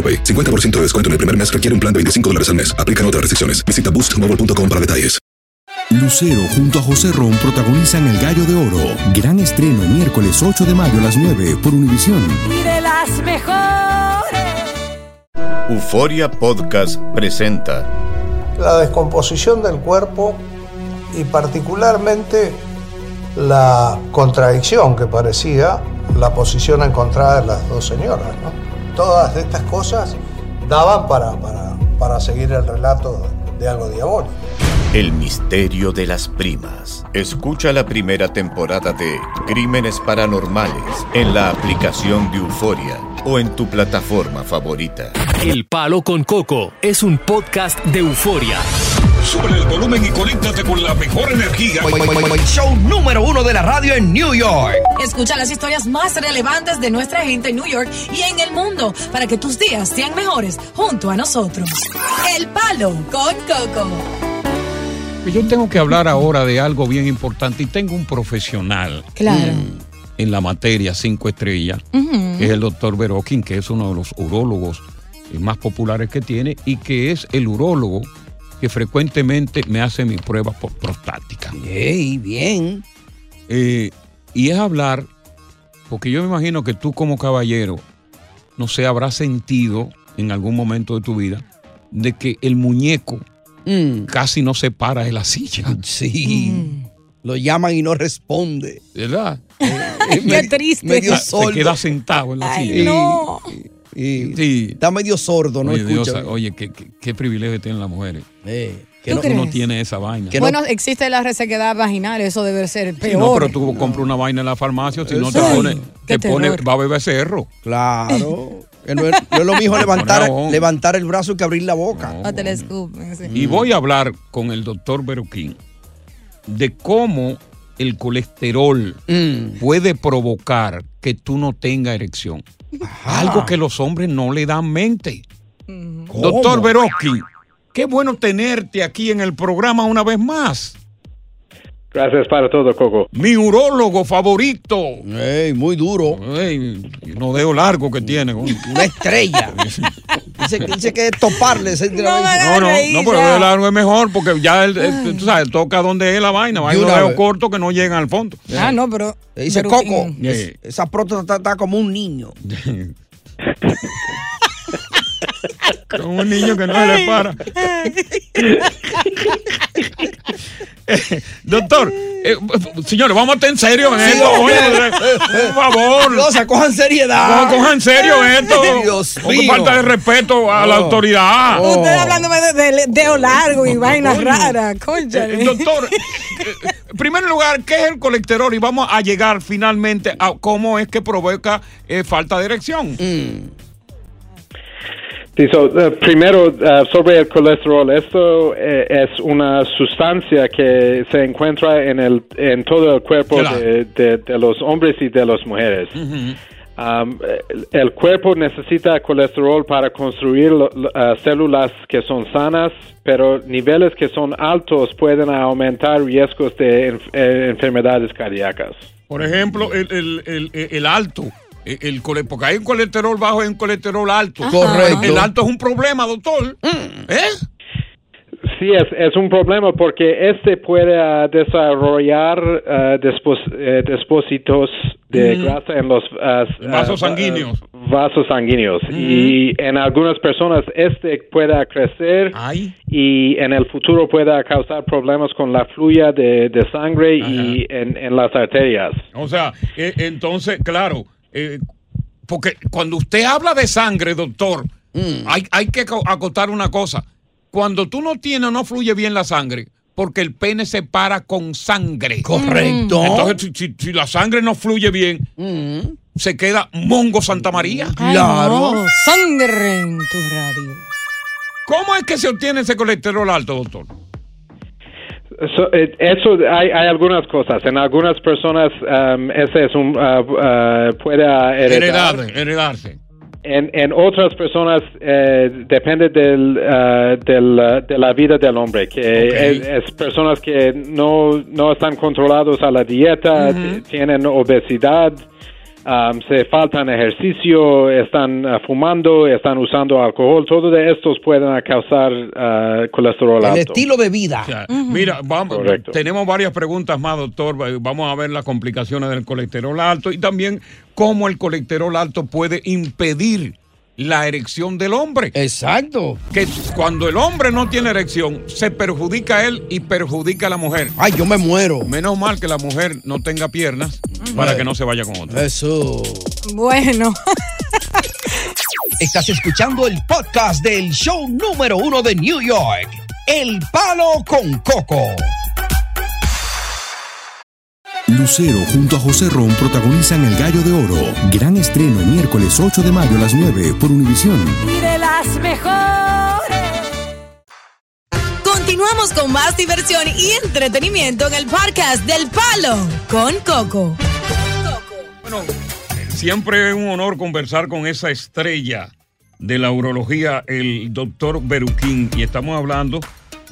AroPay. 50% de descuento en el primer mes requiere un plan de 25 dólares al mes. Aplican otras restricciones. Visita boostmobile.com para detalles. Lucero junto a José Ron protagonizan El Gallo de Oro. Gran estreno miércoles 8 de mayo a las 9 por Univisión. Y de las mejores. Euforia Podcast presenta la descomposición del cuerpo y particularmente la contradicción que parecía la posición encontrada de las dos señoras. ¿no? Todas estas cosas daban para, para, para seguir el relato de algo diabólico. El misterio de las primas. Escucha la primera temporada de Crímenes Paranormales en la aplicación de Euforia o en tu plataforma favorita. El Palo con Coco es un podcast de euforia. Sube el volumen y conéctate con la mejor energía. Show número uno de la radio en New York. Escucha las historias más relevantes de nuestra gente en New York y en el mundo para que tus días sean mejores junto a nosotros. El Palo con Coco. Yo tengo que hablar ahora de algo bien importante y tengo un profesional. Claro. En la materia cinco estrellas, que es el doctor Berokin, que es uno de los urólogos más populares que tiene y que es el urólogo que frecuentemente me hace mi prueba por prostática. ¡Ey, bien! Eh, y es hablar, porque yo me imagino que tú como caballero, no sé, habrás sentido en algún momento de tu vida de que el muñeco casi no se para de la silla. Mm. Sí. Lo llaman y no responde. ¿Verdad? Qué triste. Medio Se sordo. queda sentado en la Ay, silla. no. Y Sí. Está medio sordo, no Oye, Dios, oye, qué, qué- qué privilegio tienen las mujeres. Eh, Que ¿Tú no, uno tiene esa vaina. Que no- Bueno, existe la resequedad vaginal, eso debe ser Sí, peor. no, pero tú compras una vaina en la farmacia, si no te pone, te pone, va a beber cerro. Claro. No, es, no es lo mismo levantar, levantar el brazo que abrir la boca. No te la escupen, sí. Y voy a hablar con el doctor Beruquín de cómo el colesterol Mm. puede provocar que tú no tengas erección. Algo que los hombres no le dan mente. Doctor Beroski, qué bueno tenerte aquí en el programa una vez más. Gracias para todo, Coco. Mi urólogo favorito. Ey, muy duro. Ey, no dedo largo que tiene. Una estrella. dice, que- dice que es toparle. ese- No, no, no, pero dedo largo es mejor porque ya él, él, tú sabes, toca donde es la vaina. Hay unos dedos cortos que no llegan al fondo. Ah, no, pero. Le dice pero- Coco. es- esa próstata está, está como un niño. Como un niño que no se le para. Eh, Doctor, eh, señores, vamos a estar en serio en Sí, esto. oye, por favor. No, se cojan seriedad. No, cojan en serio esto. Dios mío. falta de respeto a la Oh. autoridad. Usted hablándome de, de- dedo largo y vainas Coño. raras, conchale. Eh, doctor, eh, en primer lugar, ¿qué es el colesterol? Y vamos a llegar finalmente a cómo es que provoca eh, falta de erección. Sí, so, eh, primero, eh, sobre el colesterol, esto eh, es una sustancia que se encuentra en, el, en todo el cuerpo de, de- de los hombres y de las mujeres. Um, el, el cuerpo necesita colesterol para construir células que son sanas, pero niveles que son altos pueden aumentar riesgos de enf- enfermedades cardíacas. Por ejemplo, el- el- el alto. El, el cole- porque hay un colesterol bajo y un colesterol alto. Correcto. El alto es un problema, doctor. ¿Eh? Sí, es, es un problema porque este puede ah, desarrollar despos- eh, depósitos de Ujú. grasa en los ah, Vasos sanguíneos. vasos sanguíneos y en algunas personas este pueda crecer y en el futuro pueda causar problemas con la fluya de, de sangre y en, en las arterias. O sea, eh, entonces, claro, eh, porque cuando usted habla de sangre, doctor, hay, hay que co- acotar una cosa. Cuando tú no tienes o no fluye bien la sangre, porque el pene se para con sangre. Correcto. Entonces, si, si- si la sangre no fluye bien, se queda Mongo Santa María. Ay, no, Sangre en tu radio. ¿Cómo es que se obtiene ese colesterol alto, doctor? So, eh, eso hay, hay algunas cosas. En algunas personas um, ese es un uh, uh, puede heredar. Heredar, heredarse. En, en otras personas eh, depende del, uh, del, uh, de la vida del hombre, que es, es personas que no, no están controlados a la dieta, tienen obesidad, um, se faltan ejercicio, están uh, fumando, están usando alcohol, todo de estos pueden causar uh, colesterol El alto. estilo de vida. Mira, vamos, Correcto. tenemos varias preguntas más, doctor. Vamos a ver las complicaciones del colesterol alto y también cómo el colesterol alto puede impedir la erección del hombre. Exacto. Que cuando el hombre no tiene erección, se perjudica a él y perjudica a la mujer. Ay, yo me muero. Menos mal que la mujer no tenga piernas para que no se vaya con otro. Eso. Bueno. Estás escuchando el podcast del show número uno de New York. El Palo con Coco. Lucero junto a José Ron protagonizan El Gallo de Oro. Gran estreno miércoles 8 de mayo a las 9 por Univisión. Y de las mejores. Continuamos con más diversión y entretenimiento en el podcast del Palo con Coco. Bueno, siempre es un honor conversar con esa estrella de la urología, el doctor Beruquín, y estamos hablando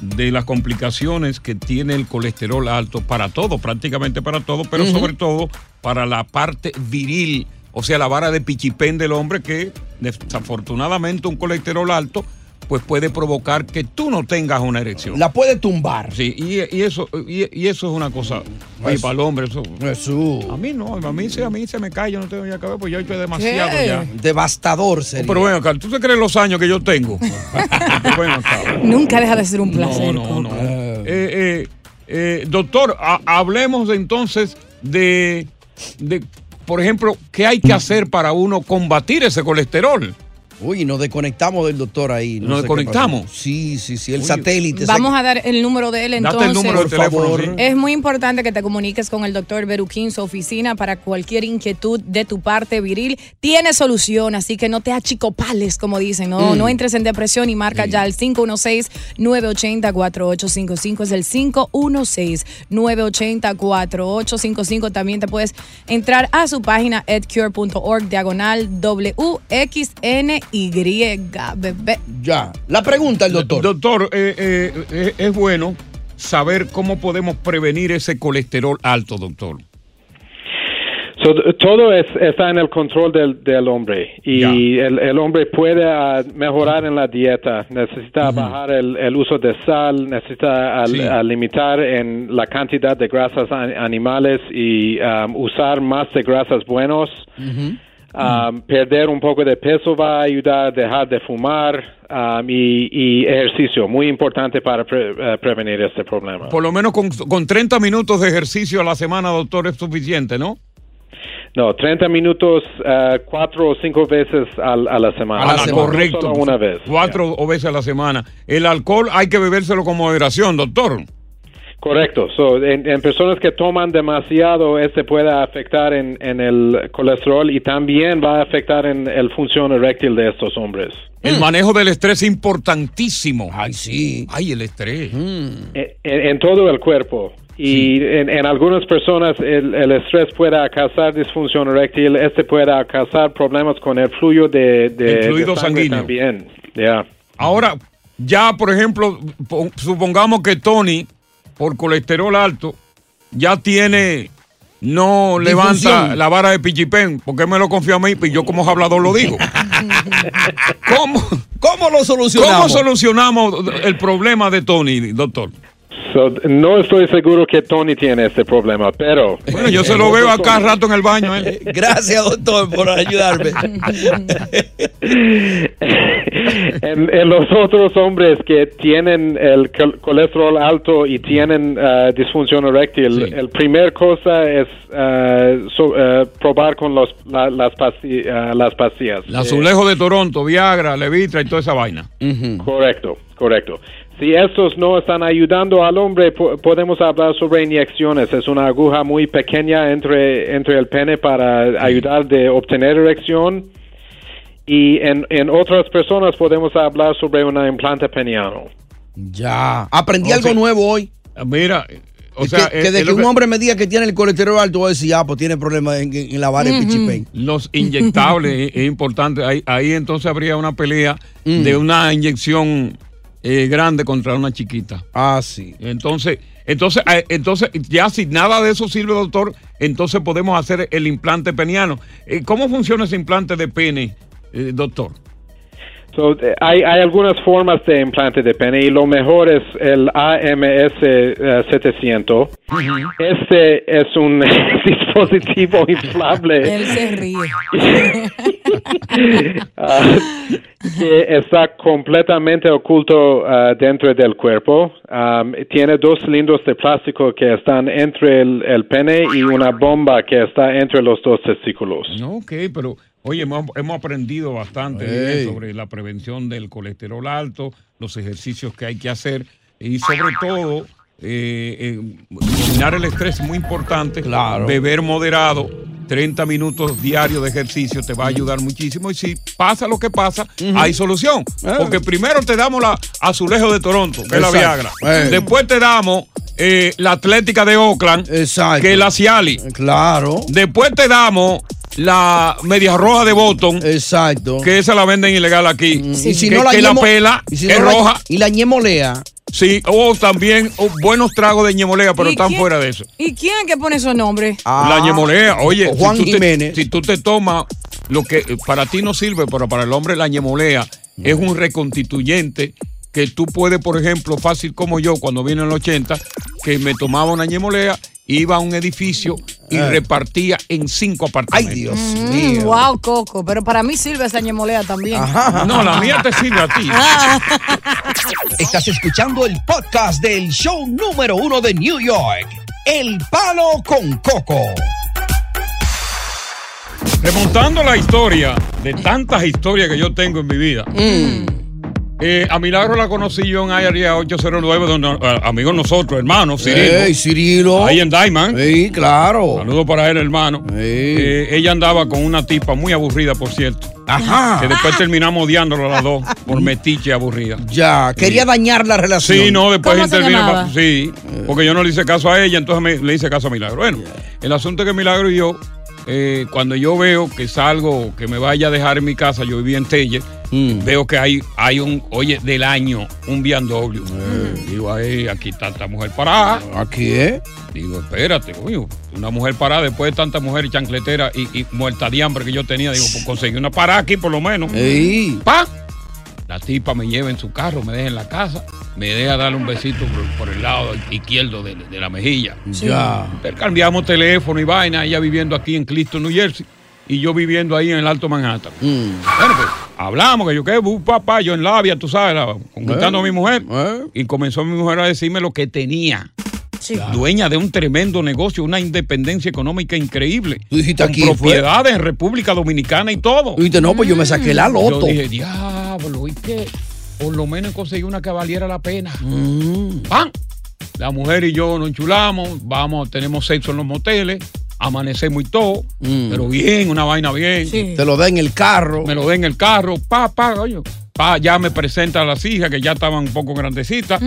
de las complicaciones que tiene el colesterol alto para todo, prácticamente para todo, pero sobre todo para la parte viril, o sea, la vara de pichipén del hombre que desafortunadamente un colesterol alto pues puede provocar que tú no tengas una erección. La puede tumbar. Sí, y, y eso y, y eso es una cosa oye, Eso. para el hombre eso. A mí no, a mí, sí, a mí se me cae, yo no tengo ya que ver, pues yo estoy demasiado ya. Devastador sería. Pero bueno, acá, ¿tú te crees los años que yo tengo? Bueno, acá. Nunca deja de ser un placer. No, no, no. Eh, eh, eh, doctor, ha- hablemos entonces de, de, por ejemplo, qué hay que hacer para uno combatir ese colesterol. Uy, nos desconectamos del doctor ahí. ¿Nos desconectamos? Sí, sí, sí. El satélite. se- Vamos a dar el número de él Date entonces. el número Por teléfono. favor. sí. Es muy importante que te comuniques con el doctor Beruquín, su oficina, para cualquier inquietud de tu parte viril. Tiene solución, así que no te achicopales, como dicen. No, Mm. no entres en depresión y marca ya el 516-980-4855. Es el 516-980-4855. También te puedes entrar a su página edcure.org, diagonal WXNY, bebé. Ya. La pregunta el doctor. Doctor, eh, eh, eh, es bueno saber cómo podemos prevenir ese colesterol alto, doctor. So, todo es- está en el control del, del hombre y el, el hombre puede ah, mejorar en la dieta, necesita bajar el, el uso de sal, necesita al- Sí. a limitar en la cantidad de grasas an- animales y um, usar más de grasas buenos. Um, perder un poco de peso va a ayudar a dejar de fumar um, y, y ejercicio, muy importante para pre- eh, prevenir este problema. Por lo menos con, con 30 minutos de ejercicio a la semana, doctor, es suficiente, ¿no? No, 30 minutos, eh, cuatro o cinco veces a, la semana. A la No semana. Correcto. solo una vez. Cuatro o veces a la semana. El alcohol hay que bebérselo con moderación, doctor. Correcto. So, en, en personas que toman demasiado, este puede afectar en, en el colesterol y también va a afectar en el función eréctil de estos hombres. El manejo del estrés es importantísimo. Ay, sí. Ay, el estrés. En, en todo el cuerpo. Y en, en algunas personas el, el estrés puede causar disfunción eréctil, este puede causar problemas con el flujo de, de, El fluido de sangre sanguíneo. también. Ya. Ahora, ya, por ejemplo, po- supongamos que Tony, por colesterol alto, ya tiene, no levanta la vara de pichipén, porque me lo confía a mí y yo como hablador lo digo. ¿Cómo, ¿Cómo lo solucionamos? ¿Cómo solucionamos el problema de Tony, doctor? So, no estoy seguro que Tony tiene este problema, pero... Bueno, yo se lo veo acá rato en el baño. ¿eh? Gracias, doctor, por ayudarme. en, en los otros hombres que tienen el col- colesterol alto y tienen uh, disfunción eréctil, el primer cosa es uh, so- uh, probar con los, la- las, pasti- uh, las pastillas. El azulejo de Toronto, Viagra, Levitra y toda esa vaina. Correcto, correcto. Si estos no están ayudando al hombre, po- podemos hablar sobre inyecciones. Es una aguja muy pequeña entre, entre el pene para ayudar de obtener erección. Y en, en otras personas podemos hablar sobre una implante peniano. Ya. Aprendí O algo sea, nuevo hoy. Mira, o Es sea, que, es- que de es que un que- hombre me diga que tiene el colesterol alto, voy a decir, ah, pues tiene problemas en, en la vara. Los inyectables es, es importante. Ahí, ahí entonces habría una pelea de una inyección eh, grande contra una chiquita. Ah, sí. Entonces, entonces, eh, entonces, ya si nada de eso sirve, doctor, entonces podemos hacer el implante peniano. Eh, ¿Cómo funciona ese implante de pene, eh, doctor? So, eh, hay, hay algunas formas de implante de pene y lo mejor es el AMS eh, 700. Este es un dispositivo inflable. Él se ríe. Ah, que está completamente oculto ah, dentro del cuerpo. Am, tiene dos cilindros de plástico que están entre el, el pene y una bomba que está entre los dos testículos. Ok, pero oye, hemos, hemos aprendido bastante sobre la prevención del colesterol alto, los ejercicios que hay que hacer y sobre todo eh, eh, dominar el estrés es muy importante. Claro. Beber moderado. 30 minutos diarios de ejercicio te va a ayudar muchísimo y si pasa lo que pasa, hay solución. Porque primero te damos la azulejo de Toronto, que es la Exacto. Viagra. Eh. Después te damos eh, la Atlética de Oakland, que es la Ciali. Claro. Después te damos la media roja de Boston. Exacto. Que esa la venden ilegal aquí. Y si que, no la que la pela y si es no la- roja. y la ñemolea. Sí, o también buenos tragos de ñemolea, pero ¿Y están quién- fuera de eso. ¿Y quién es que pone esos nombres? La ñemolea, oye, o Juan si, tú te, Jiménez. si tú te tomas lo que eh, para ti no sirve, pero para el hombre la ñemolea es un reconstituyente que tú puedes, por ejemplo, fácil como yo, cuando vine en el 80, que me tomaba una ñemolea, iba a un edificio y Eh. repartía en cinco apartamentos. Ay, Dios Mm, wow, Coco. Pero para mí sirve esa ñemolea también. No, la mía te sirve a ti. Ah. Estás escuchando el podcast del show número uno de New York, El Palo con Coco. Remontando la historia de tantas historias que yo tengo en mi vida. Eh, a Milagro la conocí yo en área 809, donde, eh, amigos nosotros, hermanos, Cirilo. Ey, Cirilo. Ahí en Diamond. Sí, claro. Saludos para él, hermano. Eh, ella andaba con una tipa muy aburrida, por cierto. Ajá. Que después terminamos odiándola las dos por metiche aburrida. Ya, quería dañar la relación. Sí, no, después ¿Cómo se intervino. Sí, porque yo no le hice caso a ella, entonces me- le hice caso a Milagro. Bueno, el asunto es que Milagro y yo, eh, cuando yo veo que salgo, que me vaya a dejar en mi casa, yo vivía en Telle, Mm. veo que hay, hay un, oye, del año, un BMW. Digo, "Ay, aquí está esta mujer parada. ¿Aquí es? Digo, espérate, coño, una mujer parada después de tanta mujer chancletera y, y muerta de hambre que yo tenía, digo, pues conseguí una parada aquí por lo menos. Ey. ¡Pa! La tipa me lleva en su carro, me deja en la casa, me deja darle un besito por, por el lado izquierdo de, de la mejilla. Sí. Ya. Cambiamos teléfono y vaina, ella viviendo aquí en Clifton, New Jersey, y yo viviendo ahí en el Alto Manhattan. Mm. Bueno, pues hablamos, que yo qué, bu, papá, yo en labia, tú sabes, la- conquistando a mi mujer. Y comenzó mi mujer a decirme lo que tenía. Dueña de un tremendo negocio, una independencia económica increíble. Tú dijiste con aquí propiedades en República Dominicana y todo. Tú dijiste, no, pues yo me saqué la loto. Yo dije, diablo, ¿y qué? Por lo menos conseguí una que valiera la pena. Mm. ¡Pam! La mujer y yo nos enchulamos, vamos, tenemos sexo en los moteles, amanecemos y todo, pero bien, una vaina bien. Te lo da en el carro. Me lo da en el carro, pa, pa, coño. Pa, ya me presenta a las hijas que ya estaban un poco grandecitas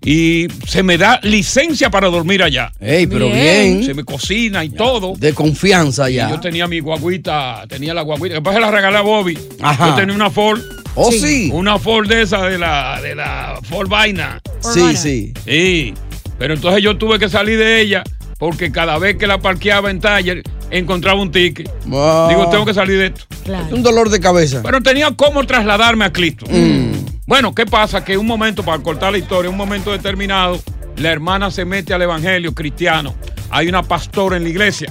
y se me da licencia para dormir allá. Ey, pero bien. Se me cocina y todo. De confianza Y ya. yo tenía mi guaguita, tenía la guaguita. Después se la regalé a Bobby. Ajá. Yo tenía una Ford. Oh, sí. Una Ford de esa, de la, de la Ford Vaina. Sí, sí. Sí. Pero entonces yo tuve que salir de ella porque cada vez que la parqueaba en taller encontraba un ticket. Digo, tengo que salir de esto. Es un dolor de cabeza. Pero tenía cómo trasladarme a Cristo. Mm. Bueno, ¿qué pasa? Que un momento, para cortar la historia, un momento determinado, La hermana se mete al evangelio cristiano. Hay una pastora en la iglesia.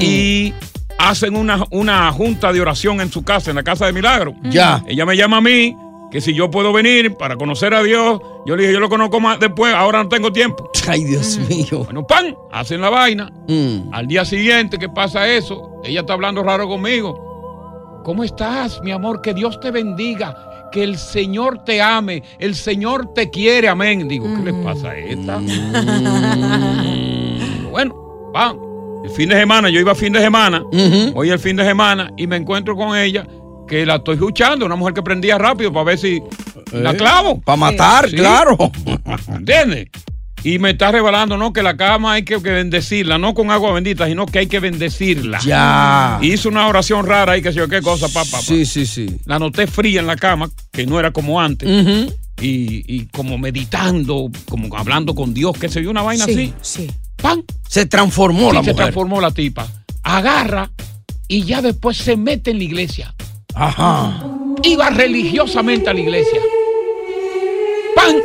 Y hacen una, una junta de oración en su casa, en la casa de Milagro. Ya. Ella me llama a mí, que si yo puedo venir para conocer a Dios. Yo le dije, yo lo conozco más después, ahora no tengo tiempo. Ay, Dios mío. Bueno, pan, hacen la vaina. Mm. Al día siguiente, ¿qué pasa eso? Ella está hablando raro conmigo. ¿Cómo estás, mi amor? Que Dios te bendiga. Que el Señor te ame. El Señor te quiere. Amén. Digo, ¿qué le pasa a esta? bueno, van. El fin de semana, yo iba fin de semana. Hoy el fin de semana y me encuentro con ella que la estoy escuchando. Una mujer que prendía rápido para ver si la Eh, clavo. pa' matar, Sí. claro. ¿Entiendes? Y me está revelando, ¿no? Que la cama hay que, que bendecirla, no con agua bendita, sino que hay que bendecirla. Ya. Hizo una oración rara ahí, que sé yo qué cosa, papá. Sí, sí, sí. La noté fría en la cama, que no era como antes. Y, y como meditando, como hablando con Dios, que se vio una vaina Sí, así. sí. ¡Pam! Se transformó Sí, la se mujer. transformó la tipa. Agarra y ya después se mete en la iglesia. Ajá. Iba religiosamente a la iglesia. ¡Pam!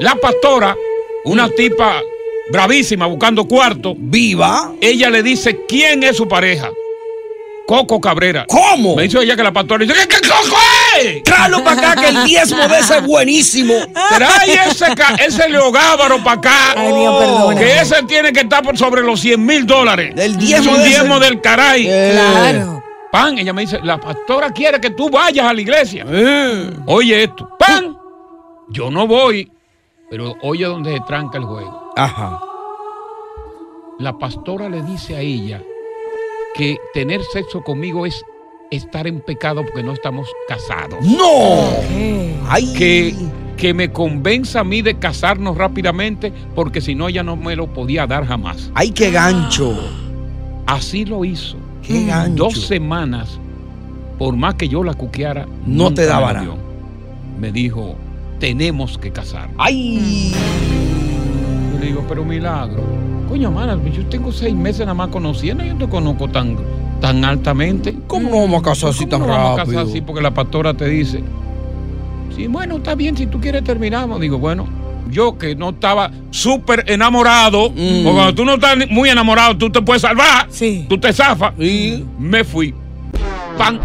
La pastora, una tipa bravísima buscando cuarto. Viva. Ella le dice quién es su pareja. Coco Cabrera. ¿Cómo? Me dice ella que la pastora dice, ¿qué, qué Coco es? Tráelo para acá que el diezmo de ese es buenísimo. Trae ese, ca- ese leogábaro para acá. Ay, Dios, perdona. Que ese tiene que estar por sobre los 100 mil dólares. El diezmo Es un de ese. diezmo del caray. Eh. Claro. Pan, ella me dice, la pastora quiere que tú vayas a la iglesia. Eh. Oye esto. Pan, yo no voy, pero oye donde se tranca el juego. Ajá. La pastora le dice a ella que tener sexo conmigo es estar en pecado porque no estamos casados. ¡No! Ay. Que, que me convenza a mí de casarnos rápidamente porque si no ella no me lo podía dar jamás. Ay, qué gancho. Así lo hizo. Qué gancho. Dos semanas, por más que yo la cuqueara, No te daba me nada. Me dijo, tenemos que casar. Ay. Yo le digo, pero milagro. Coño, mana, yo tengo seis meses nada más conociendo yo te conozco tan, tan altamente. ¿Cómo no vamos a casar así ¿Cómo tan no vamos a casar rápido? así? Porque la pastora te dice, sí, bueno, está bien, si tú quieres terminamos. Digo, bueno, yo que no estaba súper enamorado, Mm. porque cuando tú no estás muy enamorado, tú te puedes salvar, Sí. tú te zafas. Sí. Me fui. Pan,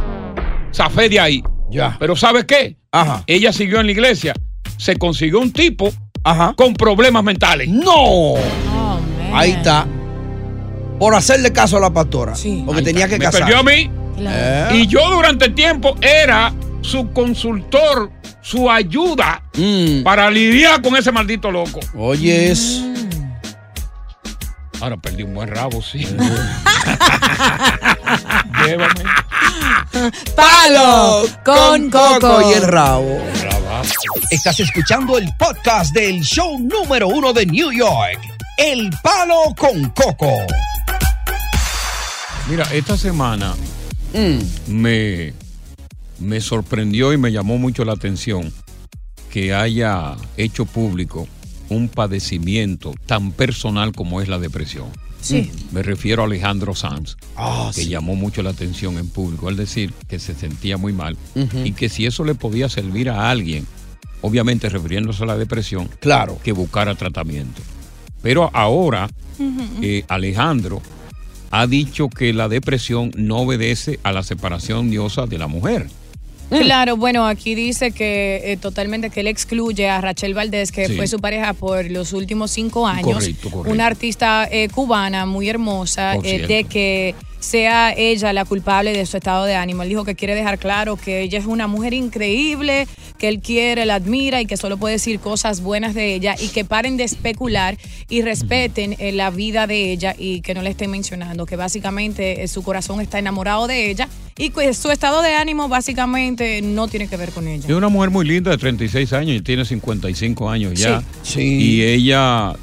zafé de ahí. Ya. Pero ¿sabes qué? Ajá. Ella siguió en la iglesia, se consiguió un tipo Ajá. con problemas mentales. ¡No! Oh. Ahí está. Por hacerle caso a la pastora. Sí. Porque Ahí tenía está. que Me casar. perdió a mí. Claro. Y yo durante el tiempo era su consultor, su ayuda Mm. para lidiar con ese maldito loco. Oye, es. Ahora perdí un buen rabo, sí. Llévame. Palo con Coco. y el rabo. Estás escuchando el podcast del show número uno de New York, El Palo con Coco. Mira, esta semana Mm. me, me sorprendió y me llamó mucho la atención que haya hecho público un padecimiento tan personal como es la depresión. Sí. Me refiero a Alejandro Sanz, Ah, que sí. llamó mucho la atención en público al decir que se sentía muy mal y que si eso le podía servir a alguien, obviamente refiriéndose a la depresión, Claro. que buscara tratamiento. Pero ahora eh, Alejandro ha dicho que la depresión no obedece a la separación diosa de la mujer. Claro, bueno, aquí dice que eh, totalmente que él excluye a Rachel Valdés, que Sí. fue su pareja por los últimos cinco años. Correcto, correcto. Una artista eh, cubana muy hermosa, eh, de que sea ella la culpable de su estado de ánimo. Él dijo que quiere dejar claro que ella es una mujer increíble, que él quiere, la admira y que solo puede decir cosas buenas de ella y que paren de especular y respeten eh, la vida de ella y que no le estén mencionando, que básicamente eh, su corazón está enamorado de ella y su estado de ánimo básicamente no tiene que ver con ella. Es una mujer muy linda de 36 años y tiene 55 años ya. Sí. Y ella,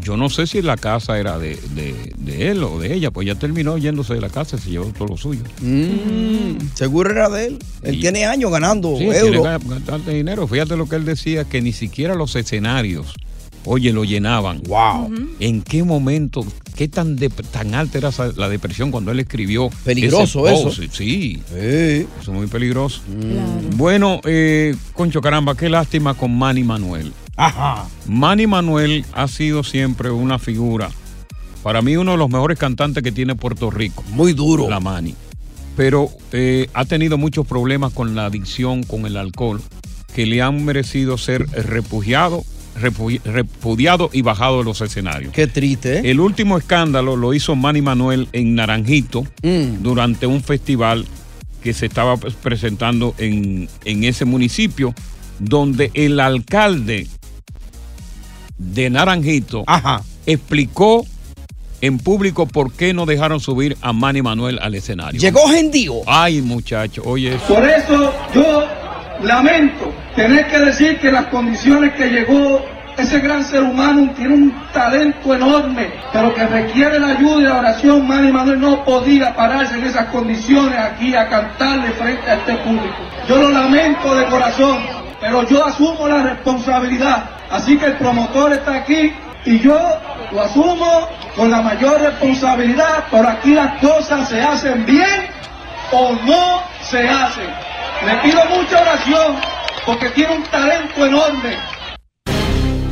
yo no sé si la casa era de, de- de él o de ella, pues ya terminó yéndose de la casa y se llevó todo lo suyo. Mm, seguro era de él. Él Y- tiene años ganando Sí, tiene euros. que gastar dinero. Fíjate lo que él decía, que ni siquiera los escenarios, oye, lo llenaban. Wow. ¿En qué momento, qué tan, de- tan alta era la depresión cuando él escribió? Peligroso ese eso. Sí, Sí. eso es muy peligroso. Bueno, eh, Concho Caramba, qué lástima con Manny Manuel. Ajá. Manny Manuel ha sido siempre una figura. Para mí, uno de los mejores cantantes que tiene Puerto Rico. Muy duro. La Manny. Pero eh, ha tenido muchos problemas con la adicción, con el alcohol, que le han merecido ser refugiado, refu- repudiado y bajado de los escenarios. Qué triste, ¿eh? El último escándalo lo hizo Manny Manuel en Naranjito Mm. durante un festival que se estaba presentando en, en ese municipio, donde el alcalde de Naranjito explicó en público por qué no dejaron subir a Manny Manuel al escenario. Llegó Gendío. Ay, muchacho, oye eso. Por eso yo lamento tener que decir que las condiciones que llegó ese gran ser humano tiene un talento enorme, pero que requiere la ayuda y la oración. Manny Manuel no podía pararse en esas condiciones aquí a cantarle frente a este público. Yo lo lamento de corazón, pero yo asumo la responsabilidad. Así que el promotor está aquí y yo lo asumo con la mayor responsabilidad, pero aquí las cosas se hacen bien o no se hacen. Le pido mucha oración porque tiene un talento enorme.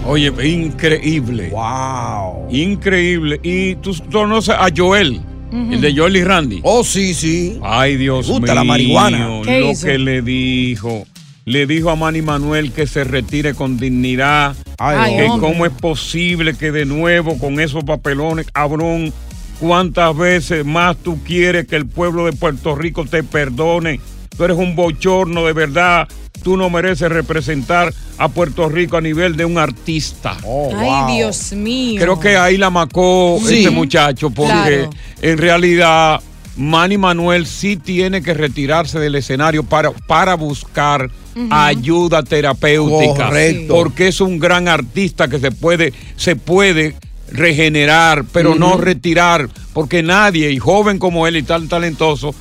Oye, increíble. Wow. Increíble. Y tú conoces a Joel, el de Joel y Randy. Oh, sí, sí. Ay, Dios Me gusta mío. la marihuana. ¿Qué Lo hizo? que le dijo. Le dijo a Manny Manuel que se retire con dignidad. Ay, que hombre. cómo es posible que de nuevo con esos papelones, cabrón, cuántas veces más tú quieres que el pueblo de Puerto Rico te perdone. Tú eres un bochorno de verdad. Tú no mereces representar a Puerto Rico a nivel de un artista. Ay, Dios mío. Creo que ahí la macó Sí. este muchacho, porque Claro. en realidad Manny Manuel sí tiene que retirarse del escenario para, para buscar ayuda terapéutica. Correcto. Porque es un gran artista que se puede, se puede regenerar, pero no retirar, porque nadie, y joven como él y tan talentoso,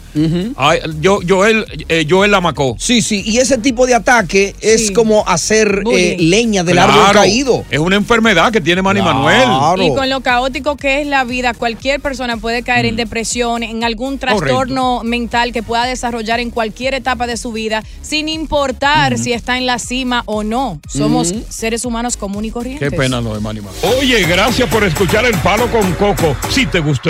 ay, yo, Joel, eh, Joel la macó. Sí, sí, y ese tipo de ataque es como hacer eh, leña del árbol Claro, caído. Es una enfermedad que tiene Manny Claro. Manuel. Y con lo caótico que es la vida, cualquier persona puede caer Mm. en depresión, en algún trastorno mental que pueda desarrollar en cualquier etapa de su vida, sin importar si está en la cima o no. Somos seres humanos comunes y corrientes. Qué pena lo de Manny Manuel. Oye, gracias por escuchar El Palo con Coco. Si te gustó